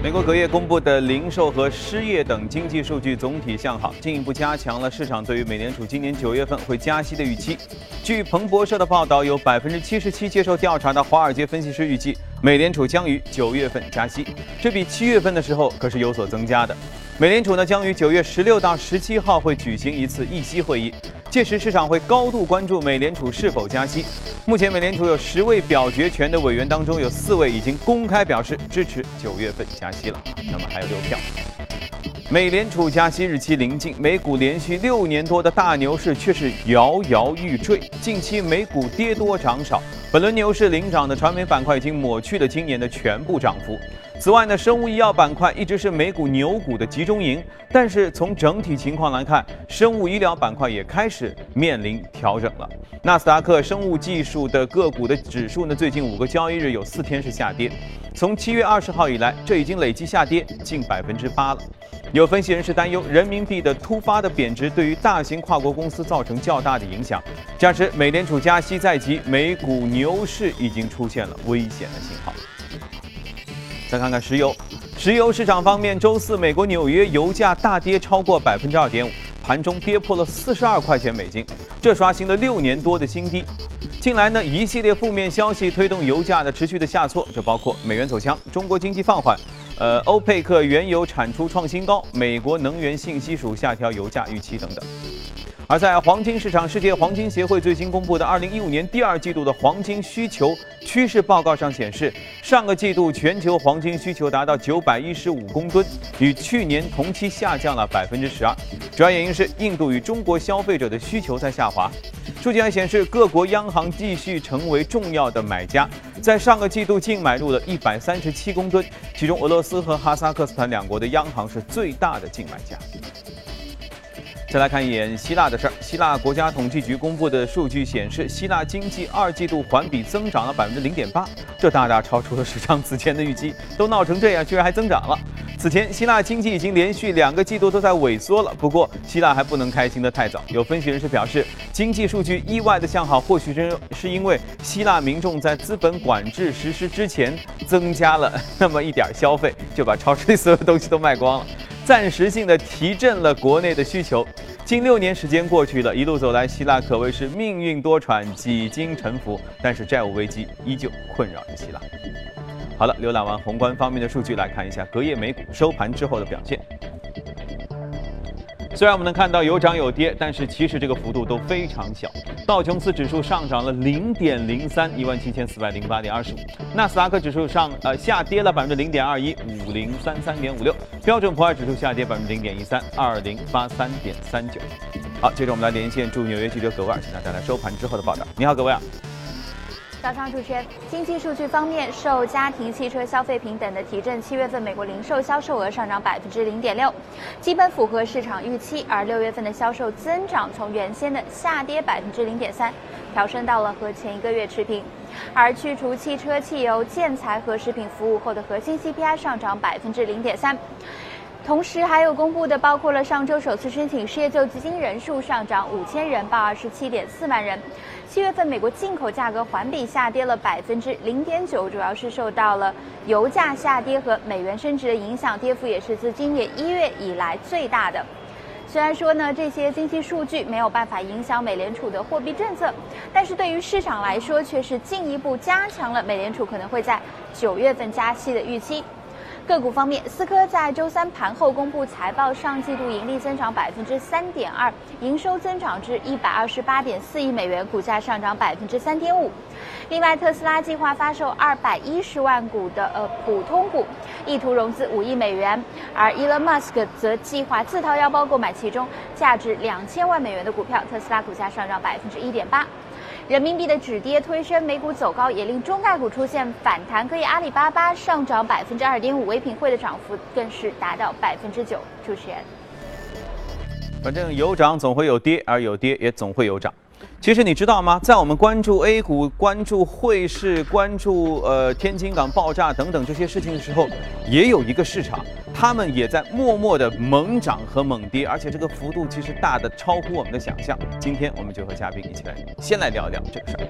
美国隔夜公布的零售和失业等经济数据总体向好，进一步加强了市场对于美联储今年九月份会加息的预期。据彭博社的报道，有百分之七十七接受调查的华尔街分析师预计，美联储将于九月份加息，这比七月份的时候可是有所增加的。美联储呢将于九月十六到十七号会举行一次议息会议，届时市场会高度关注美联储是否加息。目前美联储有十位表决权的委员当中，有四位已经公开表示支持九月份加息了，那么还有六票。美联储加息日期临近，美股连续六年多的大牛市却是摇摇欲坠。近期美股跌多涨少，本轮牛市领涨的传媒板块已经抹去了今年的全部涨幅。此外呢，生物医药板块一直是美股牛股的集中营，但是从整体情况来看，生物医疗板块也开始面临调整了。纳斯达克生物技术的个股的指数呢，最近五个交易日有四天是下跌，从七月二十号以来，这已经累计下跌近百分之八了。有分析人士担忧，人民币的突发的贬值对于大型跨国公司造成较大的影响，加之美联储加息在即，美股牛市已经出现了危险的信号。再看看石油，石油市场方面，周四美国纽约油价大跌超过百分之二点五，盘中跌破了四十二块钱美金，这刷新了六年多的新低。近来呢，一系列负面消息推动油价的持续的下挫，这包括美元走强、中国经济放缓、呃，欧佩克原油产出创新高、美国能源信息署下调油价预期等等。而在黄金市场，世界黄金协会最新公布的二零一五年第二季度的黄金需求趋势报告上显示，上个季度全球黄金需求达到九百一十五公吨，与去年同期下降了百分之十二。主要原因是印度与中国消费者的需求在下滑。数据还显示，各国央行继续成为重要的买家，在上个季度净买入了一百三十七公吨，其中俄罗斯和哈萨克斯坦两国的央行是最大的净买家。再来看一眼希腊的事儿。希腊国家统计局公布的数据显示，希腊经济二季度环比增长了百分之零点八，这大大超出了市场此前的预期。都闹成这样，居然还增长了。此前，希腊经济已经连续两个季度都在萎缩了。不过，希腊还不能开心得太早。有分析人士表示，经济数据意外的向好，或许是是因为希腊民众在资本管制实施之前增加了那么一点消费，就把超市里所有东西都卖光了。暂时性的提振了国内的需求。近六年时间过去了，一路走来，希腊可谓是命运多舛，几经沉浮，但是债务危机依旧困扰着希腊。好了，浏览完宏观方面的数据，来看一下隔夜美股收盘之后的表现。虽然我们能看到有涨有跌，但是其实这个幅度都非常小。道琼斯指数上涨了零点零三，一万七千四百零八点二十五；纳斯达克指数上呃下跌了百分之零点二一，五零三三点五六；标准普尔指数下跌百分之零点一三，二零八三点三九。好，接着我们来连线驻纽约记者葛威尔，请他带来收盘之后的报道。你好，葛威尔。早上主持人，经济数据方面，受家庭汽车消费品等的提振，七月份美国零售销售额上涨百分之零点六，基本符合市场预期。而六月份的销售增长从原先的下跌百分之零点三，调升到了和前一个月持平。而去除汽车、汽油、建材和食品服务后的核心 CPI 上涨百分之零点三。同时，还有公布的包括了上周首次申请失业救济金人数上涨五千人，报二十七点四万人。七月份美国进口价格环比下跌了百分之零点九，主要是受到了油价下跌和美元升值的影响，跌幅也是自今年一月以来最大的。虽然说呢，这些经济数据没有办法影响美联储的货币政策，但是对于市场来说，却是进一步加强了美联储可能会在九月份加息的预期。个股方面，思科在周三盘后公布财报，上季度盈利增长百分之三点二，营收增长至一百二十八点四亿美元，股价上涨百分之三点五。另外，特斯拉计划发售二百一十万股的呃普通股，意图融资五亿美元，而 Elon Musk 则计划自掏腰包购买其中价值两千万美元的股票，特斯拉股价上涨百分之一点八。人民币的止跌推升美股走高，也令中概股出现反弹。可以，阿里巴巴上涨百分之二点五，唯品会的涨幅更是达到百分之九。主持人，反正有涨总会有跌，而有跌也总会有涨。其实你知道吗？在我们关注 A 股、关注汇市、关注呃天津港爆炸等等这些事情的时候，也有一个市场，他们也在默默的猛涨和猛跌，而且这个幅度其实大的超乎我们的想象。今天我们就和嘉宾一起来，先来聊聊这个事儿。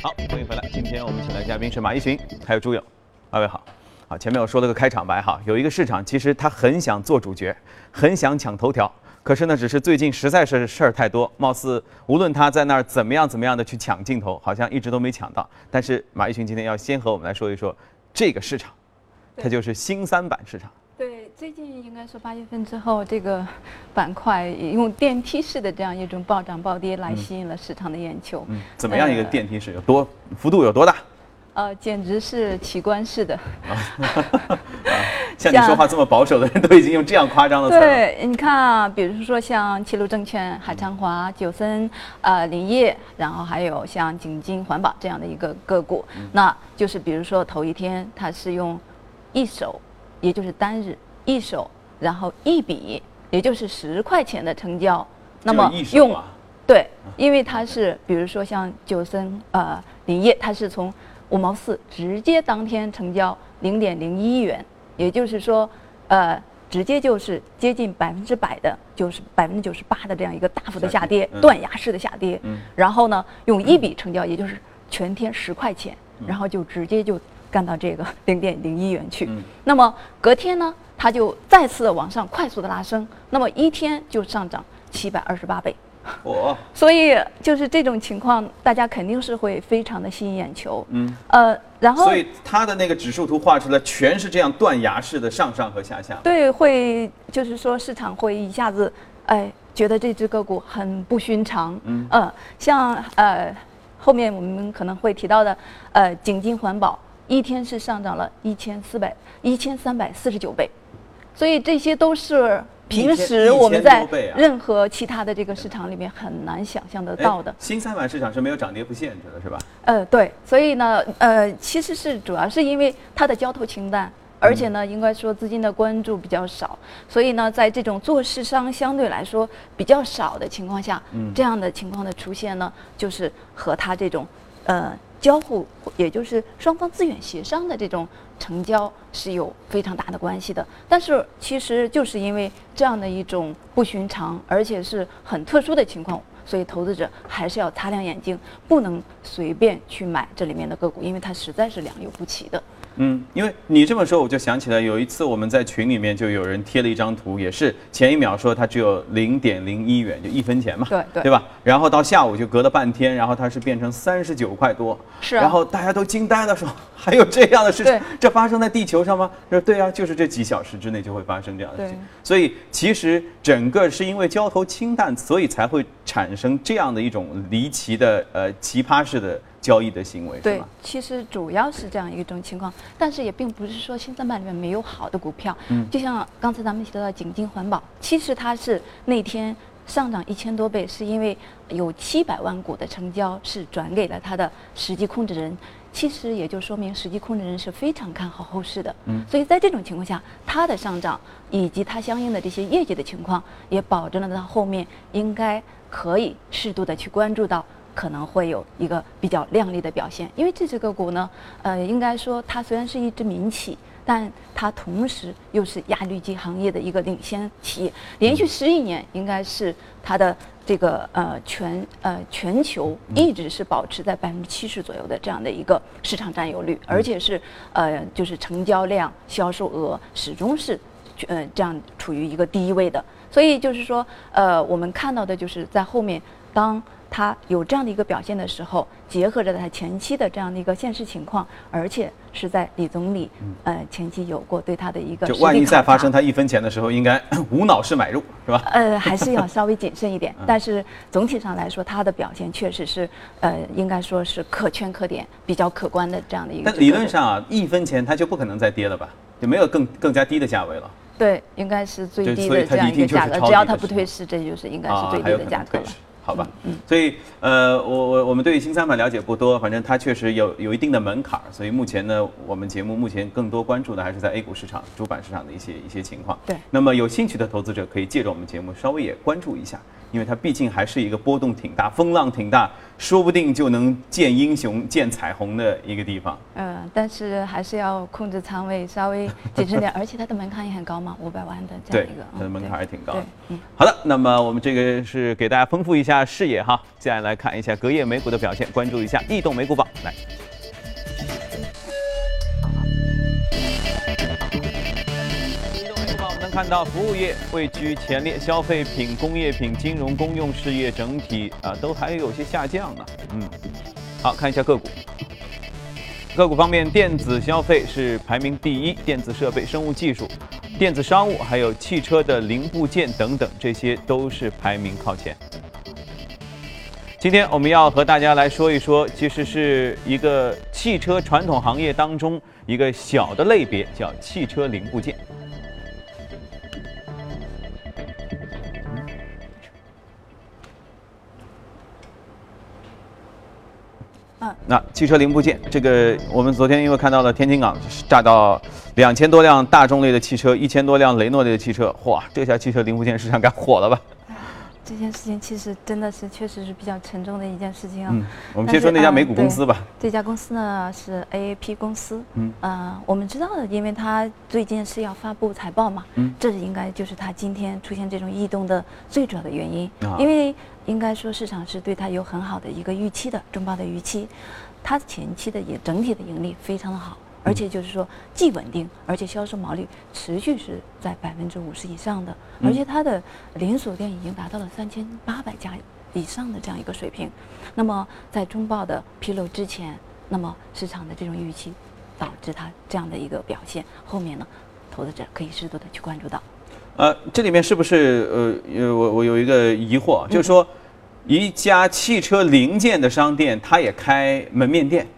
好，欢迎回来。今天我们请来嘉宾是马一群，还有朱勇，二位好。好，前面我说了个开场白哈，有一个市场其实他很想做主角，很想抢头条，可是呢，只是最近实在是事儿太多，貌似无论他在那儿怎么样怎么样的去抢镜头，好像一直都没抢到。但是马一群今天要先和我们来说一说这个市场，它就是新三板市场。对，最近应该说八月份之后，这个板块用电梯式的这样一种暴涨暴跌来吸引了市场的眼球。嗯，怎么样一个电梯式？有多幅度有多大？呃，简直是奇观式的。像你说话这么保守的人，都已经用这样夸张的词了。对，你看啊，比如说像齐鲁证券、海昌华、九森、呃林业，然后还有像景金环保这样的一个个股，那就是比如说头一天它是用一手，也就是单日一手，然后一笔，也就是十块钱的成交，那么用对，因为它是比如说像九森呃林业，它是从五毛四直接当天成交零点零一元，也就是说，呃，直接就是接近百分之百的，就是百分之九十八的这样一个大幅的下跌，断崖式的下跌。然后呢，用一笔成交，也就是全天十块钱，然后就直接就干到这个 零点零一元去。那么隔天呢，它就再次的往上快速的拉升，那么一天就上涨七百二十八倍。我，所以就是这种情况，大家肯定是会非常的吸引眼球。嗯，呃，然后，所以它的那个指数图画出来全是这样断崖式的上上和下下。对，会就是说市场会一下子，哎，觉得这只个股很不寻常。嗯，呃，像呃后面我们可能会提到的，呃，景金环保一天是上涨了一千四百一千三百四十九倍，所以这些都是。平时我们在任何其他的这个市场里面很难想象得到的。新三板市场是没有涨跌幅限制的，是吧？呃，对，所以呢，呃，其实是主要是因为它的交投清淡，而且呢，应该说资金的关注比较少，所以呢，在这种做市商相对来说比较少的情况下，这样的情况的出现呢，就是和它这种，呃。交互，也就是双方自愿协商的这种成交是有非常大的关系的。但是，其实就是因为这样的一种不寻常，而且是很特殊的情况，所以投资者还是要擦亮眼睛，不能随便去买这里面的个股，因为它实在是良莠不齐的。嗯，因为你这么说，我就想起来有一次我们在群里面就有人贴了一张图，也是前一秒说它只有零点零一元，就一分钱嘛，对对，对吧？然后到下午就隔了半天，然后它是变成三十九块多，是，然后大家都惊呆了，说还有这样的事情，这发生在地球上吗？说对啊，就是这几小时之内就会发生这样的事情。所以其实整个是因为交投清淡，所以才会产生这样的一种离奇的呃奇葩式的。交易的行为对，其实主要是这样一种情况，但是也并不是说新三板里面没有好的股票。嗯，就像刚才咱们提到的景金环保，其实它是那天上涨一千多倍，是因为有七百万股的成交是转给了它的实际控制人，其实也就说明实际控制人是非常看好后市的。嗯，所以在这种情况下，它的上涨以及它相应的这些业绩的情况，也保证了它后面应该可以适度的去关注到。可能会有一个比较亮丽的表现，因为这只个股呢，呃，应该说它虽然是一只民企，但它同时又是压滤机行业的一个领先企业，连续十一年应该是它的这个呃全呃全球一直是保持在百分之七十左右的这样的一个市场占有率，而且是呃就是成交量、销售额始终是呃这样处于一个第一位的，所以就是说呃我们看到的就是在后面当。它有这样的一个表现的时候，结合着他前期的这样的一个现实情况，而且是在李总理呃前期有过对他的一个就万一再发生他一分钱的时候，应该 无脑式买入是吧？呃，还是要稍微谨慎一点。但是总体上来说，他的表现确实是呃，应该说是可圈可点、比较可观的这样的一个。但理论上啊，一分钱它就不可能再跌了吧？就没有更更加低的价位了。对，应该是最低的这样一个价格，只要它不退市，这就是应该是最低的价格了。好吧，嗯，所以呃，我我我们对新三板了解不多，反正它确实有有一定的门槛儿，所以目前呢，我们节目目前更多关注的还是在 A 股市场、主板市场的一些一些情况。对，那么有兴趣的投资者可以借着我们节目稍微也关注一下。因为它毕竟还是一个波动挺大、风浪挺大，说不定就能见英雄、见彩虹的一个地方。嗯，但是还是要控制仓位，稍微 谨慎点。而且它的门槛也很高嘛，五百万的这样一个。它的门槛还挺高。嗯，好的，那么我们这个是给大家丰富一下。下视野哈。接下来看一下隔夜美股的表现，关注一下异动美股榜来。移动美股榜我们能看到，服务业位居前列，消费品、工业品、金融、公用事业整体啊都还有些下降呢。嗯，好看一下个股。个股方面，电子消费是排名第一，电子设备、生物技术、电子商务，还有汽车的零部件等等，这些都是排名靠前。今天我们要和大家来说一说，其实是一个汽车传统行业当中一个小的类别，叫汽车零部件。嗯，那汽车零部件，这个我们昨天因为看到了天津港炸到两千多辆大众类的汽车，一千多辆雷诺类的汽车，哇，这下汽车零部件市场该火了吧？这件事情其实真的是确实是比较沉重的一件事情啊。嗯，我们先说那家美股公司吧。这家公司呢是 AAP 公司。嗯，呃，我们知道的，因为它最近是要发布财报嘛。嗯，这应该就是它今天出现这种异动的最主要的原因。啊因为应该说市场是对它有很好的一个预期的，中报的预期，它前期的也整体的盈利非常的好。而且就是说，既稳定，而且销售毛利持续是在百分之五十以上的，而且它的连锁店已经达到了三千八百家以上的这样一个水平。那么在中报的披露之前，那么市场的这种预期，导致它这样的一个表现。后面呢，投资者可以适度的去关注到。呃，这里面是不是呃呃，我我有一个疑惑，就是说，一家汽车零件的商店，它也开门面店，对，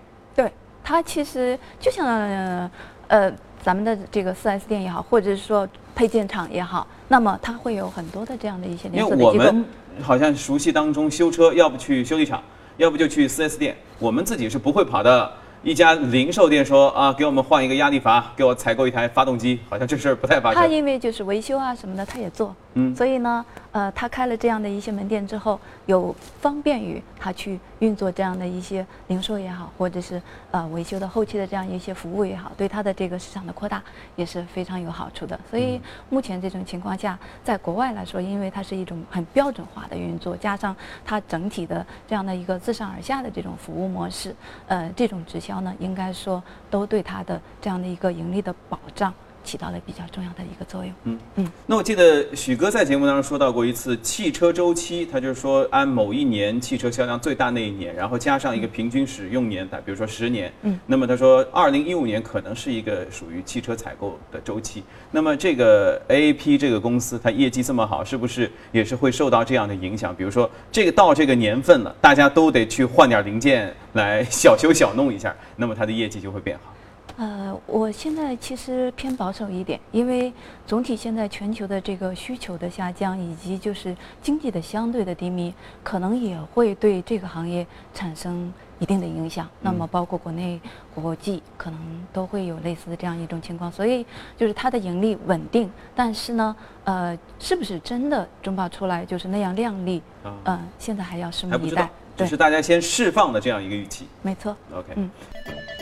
它其实就像呃呃咱们的这个 4S 店也好，或者是说配件厂也好，那么它会有很多的这样的一些因连锁的机构。为我们好像熟悉当中修车，要不去修理厂，要不就去 4S 店，我们自己是不会跑到一家零售店说啊，给我们换一个压力阀，给我采购一台发动机，好像这事儿不太发生。他因为就是维修啊什么的，他也做，嗯所以呢，呃，他开了这样的一些门店之后，有方便于他去运作这样的一些零售也好，或者是呃维修的后期的这样一些服务也好，对他的这个市场的扩大也是非常有好处的。所以目前这种情况下，在国外来说，因为它是一种很标准化的运作，加上它整体的这样的一个自上而下的这种服务模式，呃，这种直销呢，应该说都对它的这样的一个盈利的保障起到了比较重要的一个作用。嗯嗯那我记得许哥在节目当中说到过一次汽车周期，他就是说按某一年汽车销量最大那一年，然后加上一个平均使用年，比如说十年，嗯，那么他说二零一五年可能是一个属于汽车采购的周期。那么这个 AAP 这个公司它业绩这么好，是不是也是会受到这样的影响？比如说这个到这个年份了，大家都得去换点零件来小修小弄一下，那么它的业绩就会变好。呃，我现在其实偏保守一点，因为总体现在全球的这个需求的下降，以及就是经济的相对的低迷，可能也会对这个行业产生一定的影响。那么包括国内、国际可能都会有类似的这样一种情况，所以就是它的盈利稳定，但是呢，呃，是不是真的中报出来就是那样靓丽？啊嗯、现在还要拭目以待。，对只是，大家先释放的这样一个预期。没错。OK，嗯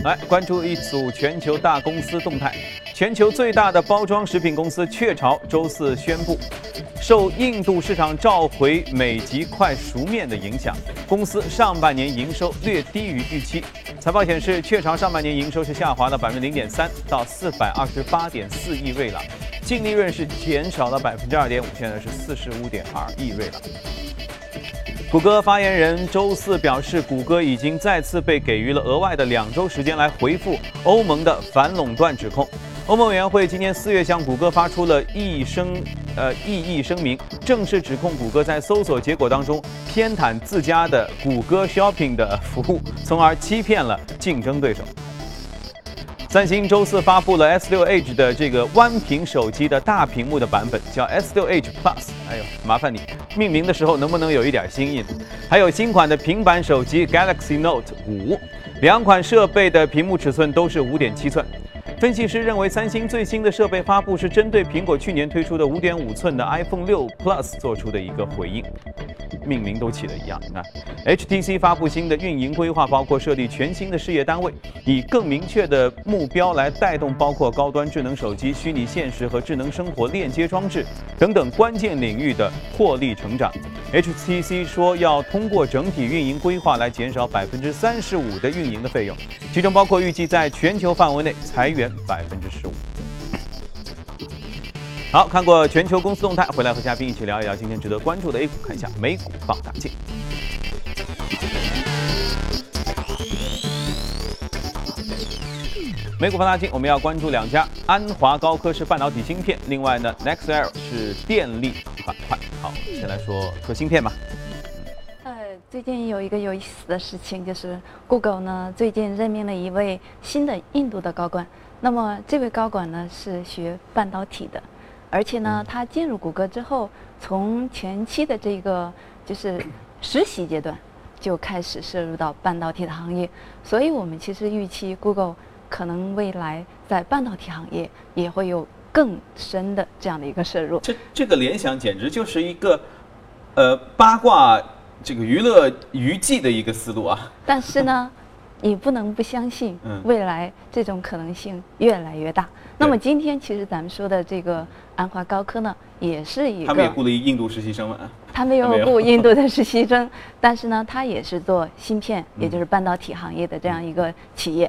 来关注一组全球大公司动态。全球最大的包装食品公司雀巢周四宣布，受印度市场召回美极快熟面的影响，公司上半年营收略低于预期。财报显示，雀巢上半年营收是下滑了百分之零点三，到四百二十八点四亿瑞郎，净利润是减少了百分之二点五，现在是四十五点二亿瑞郎。谷歌发言人周四表示，谷歌已经再次被给予了额外的两周时间来回复欧盟的反垄断指控。欧盟委员会今年四月向谷歌发出了异议声，呃异议声明，正式指控谷歌在搜索结果当中偏袒自家的谷歌 Shopping 的服务，从而欺骗了竞争对手。三星周四发布了 S6 Edge 的这个弯屏手机的大屏幕的版本，叫 S6 Edge Plus。哎呦，麻烦你命名的时候能不能有一点新意呢？还有新款的平板手机 Galaxy Note 五两款设备的屏幕尺寸都是五点七寸。分析师认为，三星最新的设备发布是针对苹果去年推出的5.5寸的 iPhone 6 Plus 做出的一个回应。命名都起的一样。你看，HTC 发布新的运营规划，包括设立全新的事业单位，以更明确的目标来带动包括高端智能手机、虚拟现实和智能生活链接装置等等关键领域的获利成长。HTC 说要通过整体运营规划来减少百分之三十五的运营的费用，其中包括预计在全球范围内裁员百分之十五。好，看过全球公司动态，回来和嘉宾一起聊一聊今天值得关注的 A 股，看一下美股放大镜。美股放大镜，我们要关注两家，安华高科是半导体芯片，另外呢，Nextel 是电力板块。好，先来说说芯片吧。呃，最近有一个有意思的事情，就是 Google 呢最近任命了一位新的印度的高管，那么这位高管呢是学半导体的。而且呢，他进入谷歌之后，从前期的这个就是实习阶段就开始涉入到半导体的行业，所以我们其实预期 Google 可能未来在半导体行业也会有更深的这样的一个摄入。这这个联想简直就是一个呃八卦这个娱乐娱记的一个思路啊！但是呢，你不能不相信，未来这种可能性越来越大。那么今天其实咱们说的这个。安华高科呢，也是一个，他们也雇了一印度实习生了。他没有雇印度的实习生，但是呢，他也是做芯片，也就是半导体行业的这样一个企业。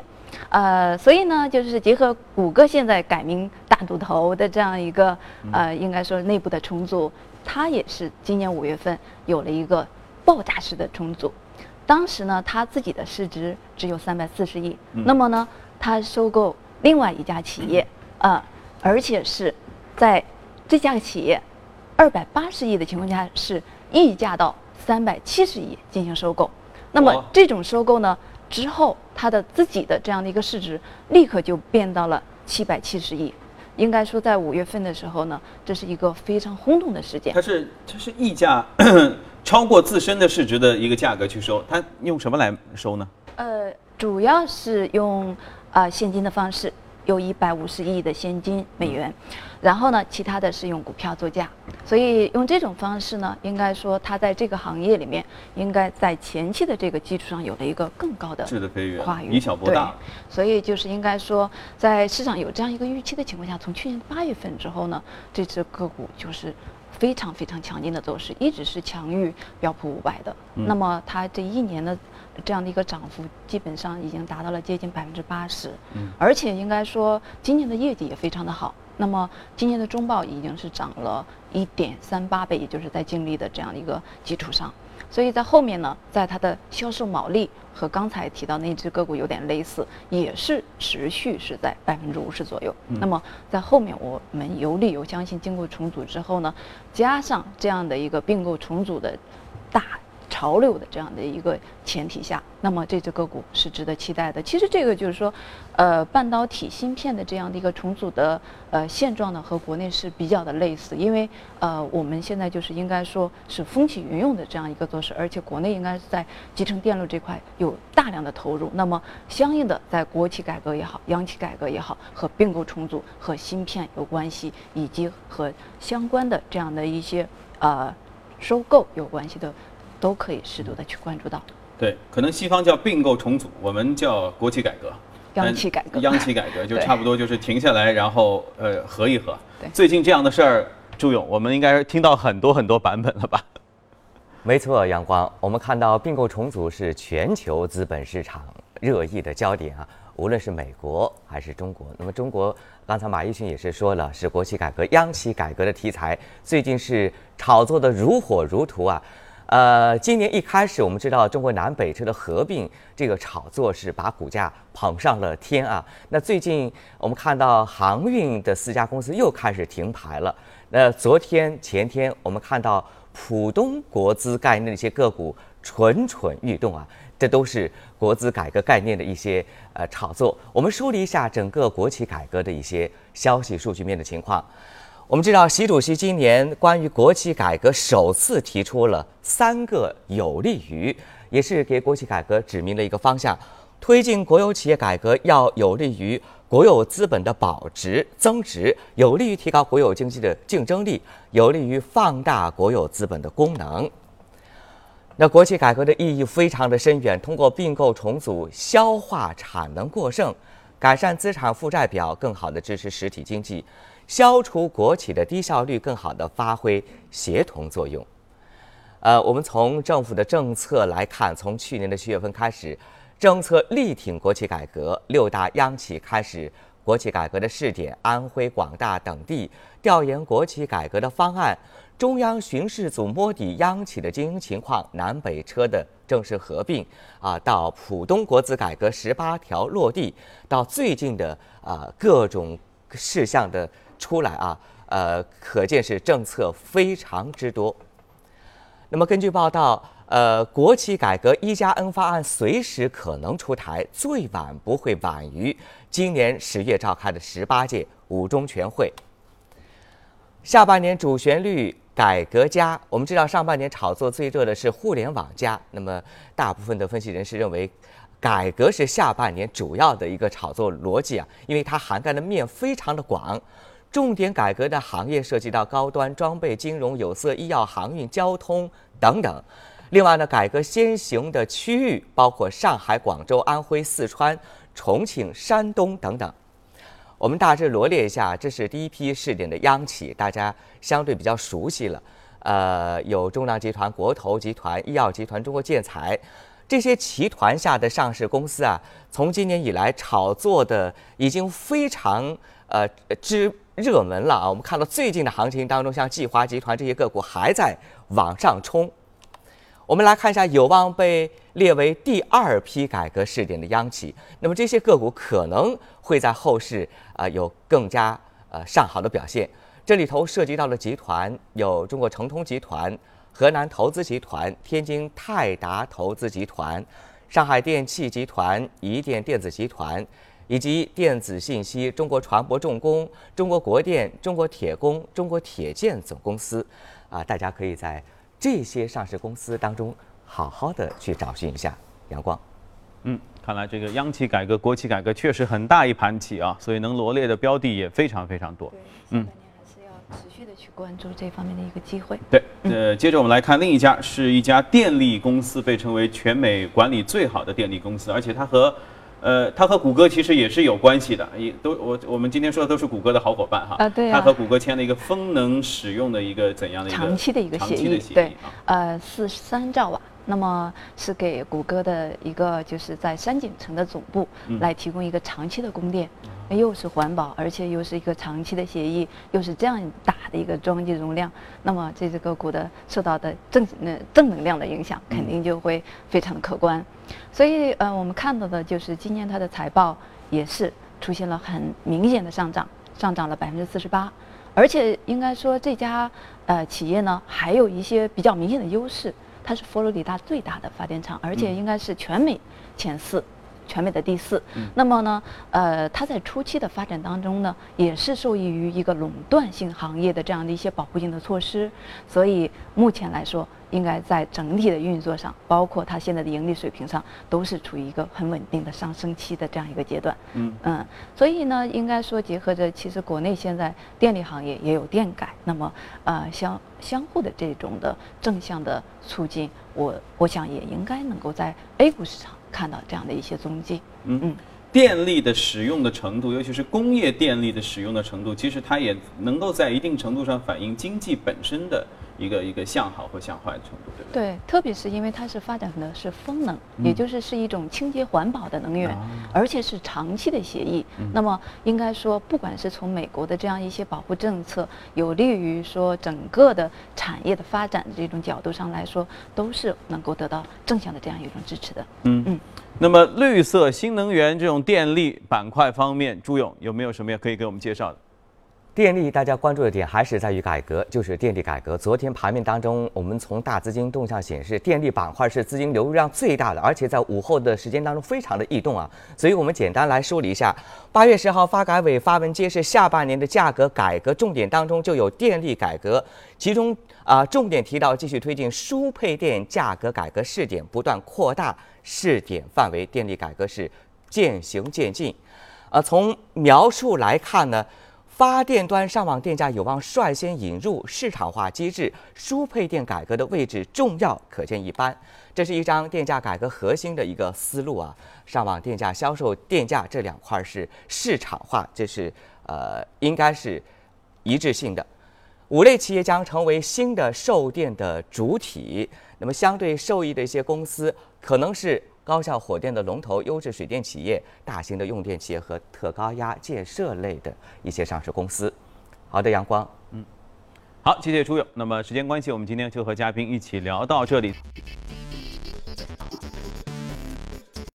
呃，所以呢，就是结合谷歌现在改名大独头的这样一个呃，应该说内部的重组，它也是今年五月份有了一个爆炸式的重组。当时呢，他自己的市值只有三百四十亿，那么呢，他收购另外一家企业啊，而且是。在这家企业二百八十亿的情况下，是溢价到三百七十亿进行收购。那么这种收购呢之后，他的自己的这样的一个市值立刻就变到了七百七十亿。应该说，在五月份的时候呢，这是一个非常轰动的事件。它是它是溢价超过自身的市值的一个价格去收，它用什么来收呢？呃，主要是用啊现金的方式。有一百五十亿的现金美元，然后呢，其他的是用股票作价，所以用这种方式呢，应该说它在这个行业里面，应该在前期的这个基础上有了一个更高的质的飞跃，跨越，以小博大。所以就是应该说，在市场有这样一个预期的情况下，从去年八月份之后呢，这只个股就是非常非常强劲的走势，一直是强于标普五百的。那么它这一年的。这样的一个涨幅基本上已经达到了接近百分之八十，嗯，而且应该说今年的业绩也非常的好。那么今年的中报已经是涨了一点三八倍，也就是在净利的这样的一个基础上。所以在后面呢，在它的销售毛利和刚才提到那只个股有点类似，也是持续是在百分之五十左右。那么在后面我们有理由相信，经过重组之后呢，加上这样的一个并购重组的大。潮流的这样的一个前提下，那么这只个股是值得期待的。其实这个就是说，呃，半导体芯片的这样的一个重组的呃现状呢，和国内是比较的类似。因为呃，我们现在就是应该说是风起云涌的这样一个做势，而且国内应该是在集成电路这块有大量的投入。那么相应的，在国企改革也好，央企改革也好，和并购重组和芯片有关系，以及和相关的这样的一些呃收购有关系的。都可以适度的去关注到，对，可能西方叫并购重组，我们叫国企改革，央企改革，央企改革就差不多就是停下来，然后呃合一合。对，最近这样的事儿，朱勇，我们应该听到很多很多版本了吧？没错，阳光，我们看到并购重组是全球资本市场热议的焦点啊，无论是美国还是中国。那么中国，刚才马一迅也是说了，是国企改革、央企改革的题材，最近是炒作的如火如荼啊。呃，今年一开始，我们知道中国南北车的合并，这个炒作是把股价捧上了天啊。那最近我们看到航运的四家公司又开始停牌了。那昨天、前天，我们看到浦东国资概念的一些个股蠢蠢欲动啊，这都是国资改革概念的一些呃炒作。我们梳理一下整个国企改革的一些消息数据面的情况。我们知道，习主席今年关于国企改革首次提出了三个有利于，也是给国企改革指明了一个方向。推进国有企业改革要有利于国有资本的保值增值，有利于提高国有经济的竞争力，有利于放大国有资本的功能。那国企改革的意义非常的深远，通过并购重组消化产能过剩，改善资产负债表，更好的支持实体经济，消除国企的低效率，更好的发挥协同作用。呃，我们从政府的政策来看，从去年的七月份开始，政策力挺国企改革，六大央企开始国企改革的试点，安徽、广大等地调研国企改革的方案，中央巡视组摸底央企的经营情况，南北车的正式合并，啊，到浦东国资改革十八条落地，到最近的啊各种事项的出来啊，呃，可见是政策非常之多。那么根据报道，呃，国企改革一加 N 方案随时可能出台，最晚不会晚于今年十月召开的十八届五中全会。下半年主旋律改革加，我们知道上半年炒作最热的是互联网加，那么大部分的分析人士认为，改革是下半年主要的一个炒作逻辑啊，因为它涵盖的面非常的广。重点改革的行业涉及到高端装备、金融、有色、医药、航运、交通等等。另外呢，改革先行的区域包括上海、广州、安徽、四川、重庆、山东等等。我们大致罗列一下，这是第一批试点的央企，大家相对比较熟悉了。呃，有中粮集团、国投集团、医药集团、中国建材这些集团下的上市公司啊，从今年以来炒作的已经非常呃之。热门了啊！我们看到最近的行情当中，像计华集团这些个股还在往上冲。我们来看一下有望被列为第二批改革试点的央企，那么这些个股可能会在后市啊有更加呃上好的表现。这里头涉及到的集团有中国诚通集团、河南投资集团、天津泰达投资集团、上海电气集团、宜电电子集团。以及电子信息、中国船舶重工、中国国电、中国铁工、中国铁建总公司，啊，大家可以在这些上市公司当中好好的去找寻一下阳光。嗯，看来这个央企改革、国企改革确实很大一盘棋啊，所以能罗列的标的也非常非常多。嗯，还是要持续的去关注这方面的一个机会。对，呃，接着我们来看另一家，是一家电力公司，被称为全美管理最好的电力公司，而且它和呃，它和谷歌其实也是有关系的，也都我我们今天说的都是谷歌的好伙伴哈。啊，对它和谷歌签了一个风能使用的一个怎样的一个长期的一个协议？对，呃，四十三兆瓦，那么是给谷歌的一个就是在山景城的总部来提供一个长期的供电。又是环保，而且又是一个长期的协议，又是这样大的一个装机容量，那么这只个股的受到的正呃正能量的影响，肯定就会非常的可观。所以呃，我们看到的就是今年它的财报也是出现了很明显的上涨，上涨了百分之四十八，而且应该说这家呃企业呢还有一些比较明显的优势，它是佛罗里达最大的发电厂，而且应该是全美前四。全美的第四，那么呢，呃，它在初期的发展当中呢，也是受益于一个垄断性行业的这样的一些保护性的措施，所以目前来说，应该在整体的运作上，包括它现在的盈利水平上，都是处于一个很稳定的上升期的这样一个阶段。嗯嗯，所以呢，应该说结合着，其实国内现在电力行业也有电改，那么呃相相互的这种的正向的促进，我我想也应该能够在 A 股市场。看到这样的一些踪迹，嗯嗯，电力的使用的程度，尤其是工业电力的使用的程度，其实它也能够在一定程度上反映经济本身的。一个一个向好或向坏的程度，对对，特别是因为它是发展的是风能，也就是是一种清洁环保的能源，而且是长期的协议。那么应该说，不管是从美国的这样一些保护政策，有利于说整个的产业的发展这种角度上来说，都是能够得到正向的这样一种支持的。嗯嗯。那么绿色新能源这种电力板块方面，朱勇有没有什么可以给我们介绍的？电力大家关注的点还是在于改革，就是电力改革。昨天盘面当中，我们从大资金动向显示，电力板块是资金流入量最大的，而且在午后的时间当中非常的异动啊。所以我们简单来梳理一下，八月十号发改委发文揭示，下半年的价格改革重点当中就有电力改革，其中啊重点提到继续推进输配电价格改革试点，不断扩大试点范围，电力改革是渐行渐近。啊，从描述来看呢。发电端上网电价有望率先引入市场化机制，输配电改革的位置重要可见一斑。这是一张电价改革核心的一个思路啊，上网电价、销售电价这两块是市场化，这是呃应该是一致性的。五类企业将成为新的售电的主体，那么相对受益的一些公司可能是。高效火电的龙头、优质水电企业、大型的用电企业和特高压建设类的一些上市公司。好的，阳光，嗯，好，谢谢朱勇。那么时间关系，我们今天就和嘉宾一起聊到这里。